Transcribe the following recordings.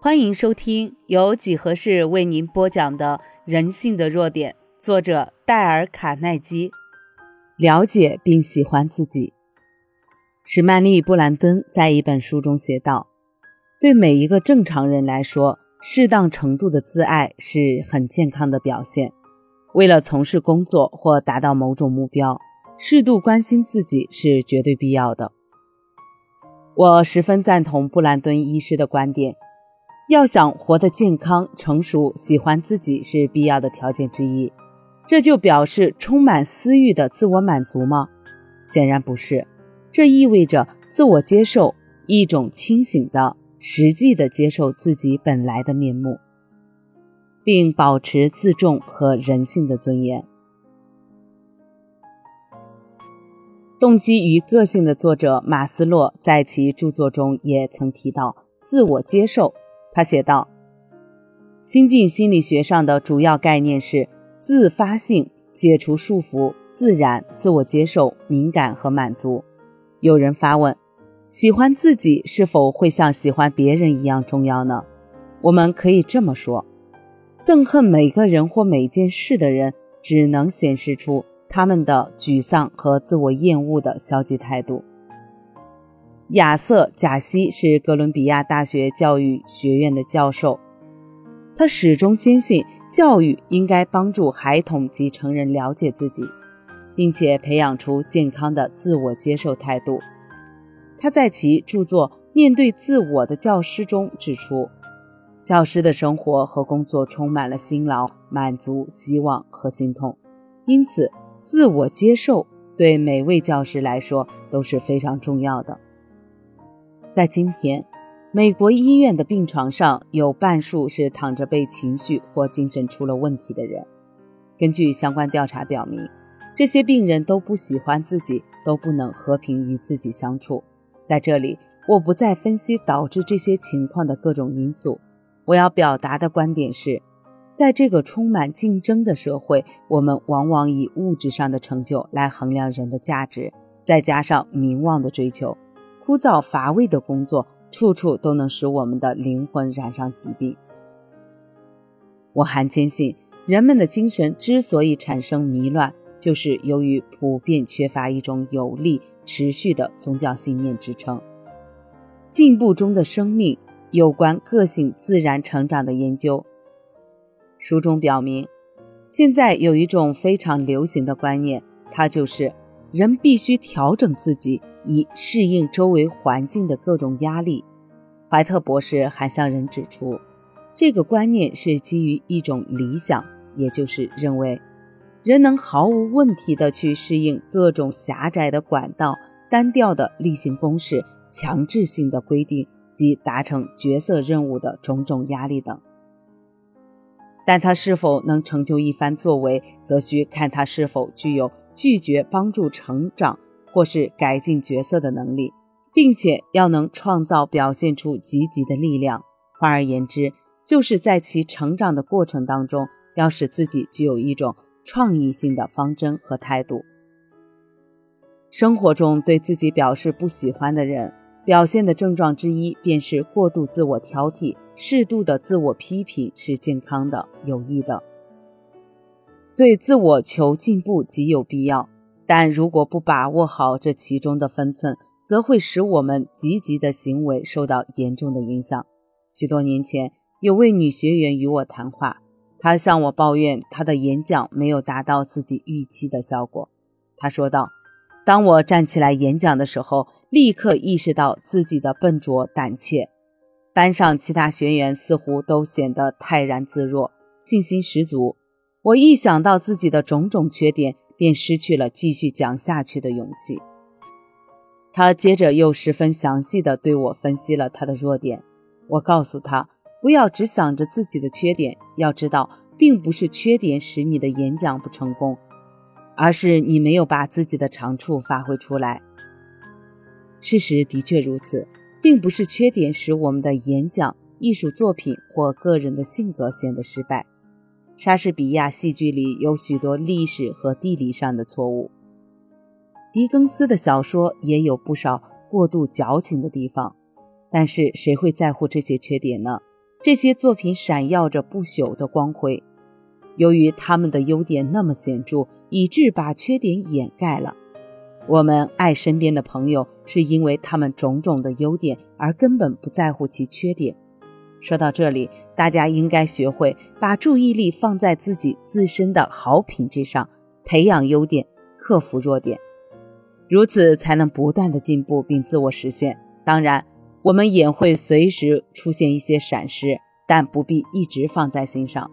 欢迎收听由几何式为您播讲的《人性的弱点》，作者戴尔·卡耐基。了解并喜欢自己。史曼利·布兰登在一本书中写道：“对每一个正常人来说，适当程度的自爱是很健康的表现。为了从事工作或达到某种目标，适度关心自己是绝对必要的。”我十分赞同布兰登医师的观点。要想活得健康、成熟，喜欢自己是必要的条件之一。这就表示充满私欲的自我满足吗？显然不是。这意味着自我接受，一种清醒的、实际的接受自己本来的面目，并保持自重和人性的尊严。动机与个性的作者马斯洛在其著作中也曾提到自我接受。他写道：“新晋心理学上的主要概念是自发性、解除束缚、自然、自我接受、敏感和满足。”有人发问：“喜欢自己是否会像喜欢别人一样重要呢？”我们可以这么说：憎恨每个人或每件事的人，只能显示出他们的沮丧和自我厌恶的消极态度。亚瑟·贾西是哥伦比亚大学教育学院的教授，他始终坚信教育应该帮助孩童及成人了解自己，并且培养出健康的自我接受态度。他在其著作《面对自我的教师》中指出，教师的生活和工作充满了辛劳、满足、希望和心痛，因此自我接受对每位教师来说都是非常重要的。在今天，美国医院的病床上有半数是躺着被情绪或精神出了问题的人。根据相关调查表明，这些病人都不喜欢自己，都不能和平与自己相处。在这里，我不再分析导致这些情况的各种因素。我要表达的观点是，在这个充满竞争的社会，我们往往以物质上的成就来衡量人的价值，再加上名望的追求。枯燥乏味的工作，处处都能使我们的灵魂染上疾病。我还坚信，人们的精神之所以产生迷乱，就是由于普遍缺乏一种有力、持续的宗教信念支撑。进步中的生命有关个性自然成长的研究，书中表明，现在有一种非常流行的观念，它就是人必须调整自己。以适应周围环境的各种压力，怀特博士还向人指出，这个观念是基于一种理想，也就是认为人能毫无问题地去适应各种狭窄的管道、单调的例行公事、强制性的规定及达成角色任务的种种压力等。但他是否能成就一番作为，则需看他是否具有拒绝帮助成长。或是改进角色的能力，并且要能创造表现出积极的力量。换而言之，就是在其成长的过程当中，要使自己具有一种创意性的方针和态度。生活中对自己表示不喜欢的人，表现的症状之一便是过度自我挑剔。适度的自我批评是健康的、有益的，对自我求进步极有必要。但如果不把握好这其中的分寸，则会使我们积极的行为受到严重的影响。许多年前，有位女学员与我谈话，她向我抱怨她的演讲没有达到自己预期的效果。她说道：“当我站起来演讲的时候，立刻意识到自己的笨拙胆怯。班上其他学员似乎都显得泰然自若，信心十足。我一想到自己的种种缺点，便失去了继续讲下去的勇气。他接着又十分详细地对我分析了他的弱点。我告诉他，不要只想着自己的缺点，要知道，并不是缺点使你的演讲不成功，而是你没有把自己的长处发挥出来。事实的确如此，并不是缺点使我们的演讲、艺术作品或个人的性格显得失败。莎士比亚戏剧里有许多历史和地理上的错误，狄更斯的小说也有不少过度矫情的地方，但是谁会在乎这些缺点呢？这些作品闪耀着不朽的光辉。由于他们的优点那么显著，以致把缺点掩盖了。我们爱身边的朋友，是因为他们种种的优点，而根本不在乎其缺点。说到这里，大家应该学会把注意力放在自己自身的好品质上，培养优点，克服弱点，如此才能不断的进步并自我实现。当然，我们也会随时出现一些闪失，但不必一直放在心上。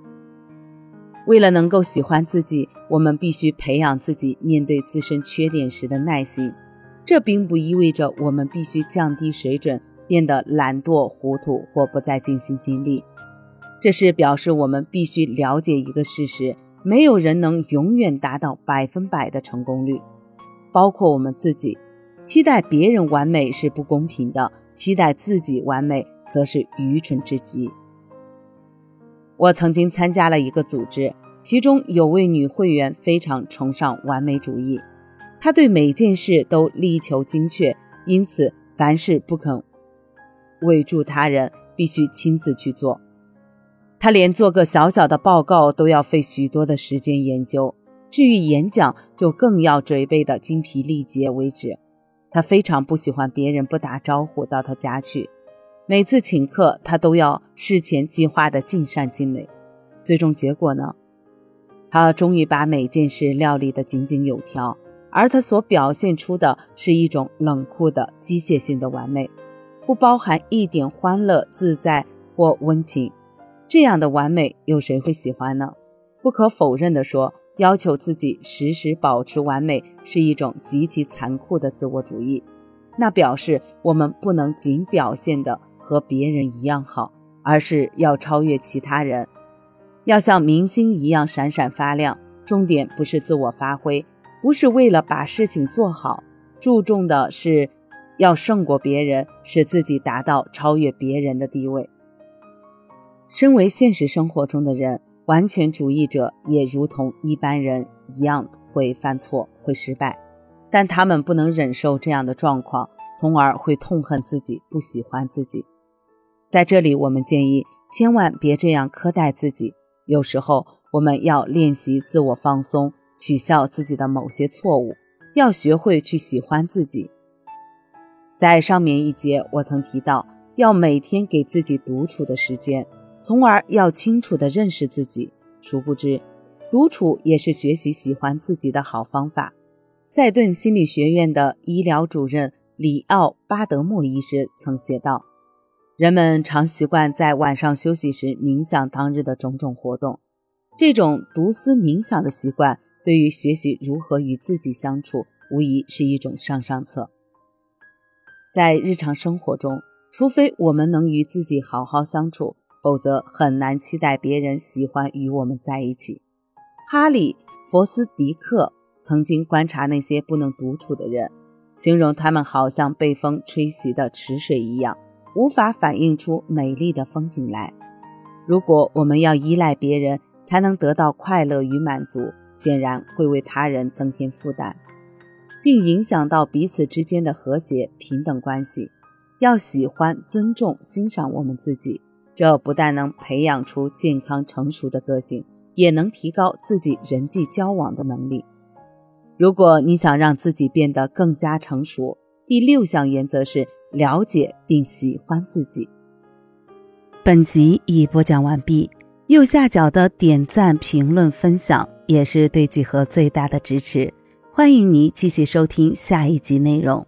为了能够喜欢自己，我们必须培养自己面对自身缺点时的耐心。这并不意味着我们必须降低水准。变得懒惰、糊涂或不再尽心尽力，这是表示我们必须了解一个事实：没有人能永远达到百分百的成功率，包括我们自己。期待别人完美是不公平的，期待自己完美则是愚蠢至极。我曾经参加了一个组织，其中有位女会员非常崇尚完美主义，她对每件事都力求精确，因此凡事不肯。委助他人必须亲自去做，他连做个小小的报告都要费许多的时间研究，至于演讲就更要准备的精疲力竭为止。他非常不喜欢别人不打招呼到他家去，每次请客他都要事前计划的尽善尽美。最终结果呢？他终于把每件事料理的井井有条，而他所表现出的是一种冷酷的机械性的完美。不包含一点欢乐、自在或温情，这样的完美有谁会喜欢呢？不可否认地说，要求自己时时保持完美是一种极其残酷的自我主义。那表示我们不能仅表现的和别人一样好，而是要超越其他人，要像明星一样闪闪发亮。重点不是自我发挥，不是为了把事情做好，注重的是。要胜过别人，使自己达到超越别人的地位。身为现实生活中的人，完全主义者也如同一般人一样会犯错、会失败，但他们不能忍受这样的状况，从而会痛恨自己、不喜欢自己。在这里，我们建议千万别这样苛待自己。有时候，我们要练习自我放松，取笑自己的某些错误，要学会去喜欢自己。在上面一节，我曾提到要每天给自己独处的时间，从而要清楚地认识自己。殊不知，独处也是学习喜欢自己的好方法。塞顿心理学院的医疗主任里奥·巴德莫医师曾写道：“人们常习惯在晚上休息时冥想当日的种种活动，这种独思冥想的习惯，对于学习如何与自己相处，无疑是一种上上策。”在日常生活中，除非我们能与自己好好相处，否则很难期待别人喜欢与我们在一起。哈里·佛斯迪克曾经观察那些不能独处的人，形容他们好像被风吹袭的池水一样，无法反映出美丽的风景来。如果我们要依赖别人才能得到快乐与满足，显然会为他人增添负担。并影响到彼此之间的和谐平等关系。要喜欢、尊重、欣赏我们自己，这不但能培养出健康成熟的个性，也能提高自己人际交往的能力。如果你想让自己变得更加成熟，第六项原则是了解并喜欢自己。本集已播讲完毕，右下角的点赞、评论、分享也是对几何最大的支持。欢迎你继续收听下一集内容。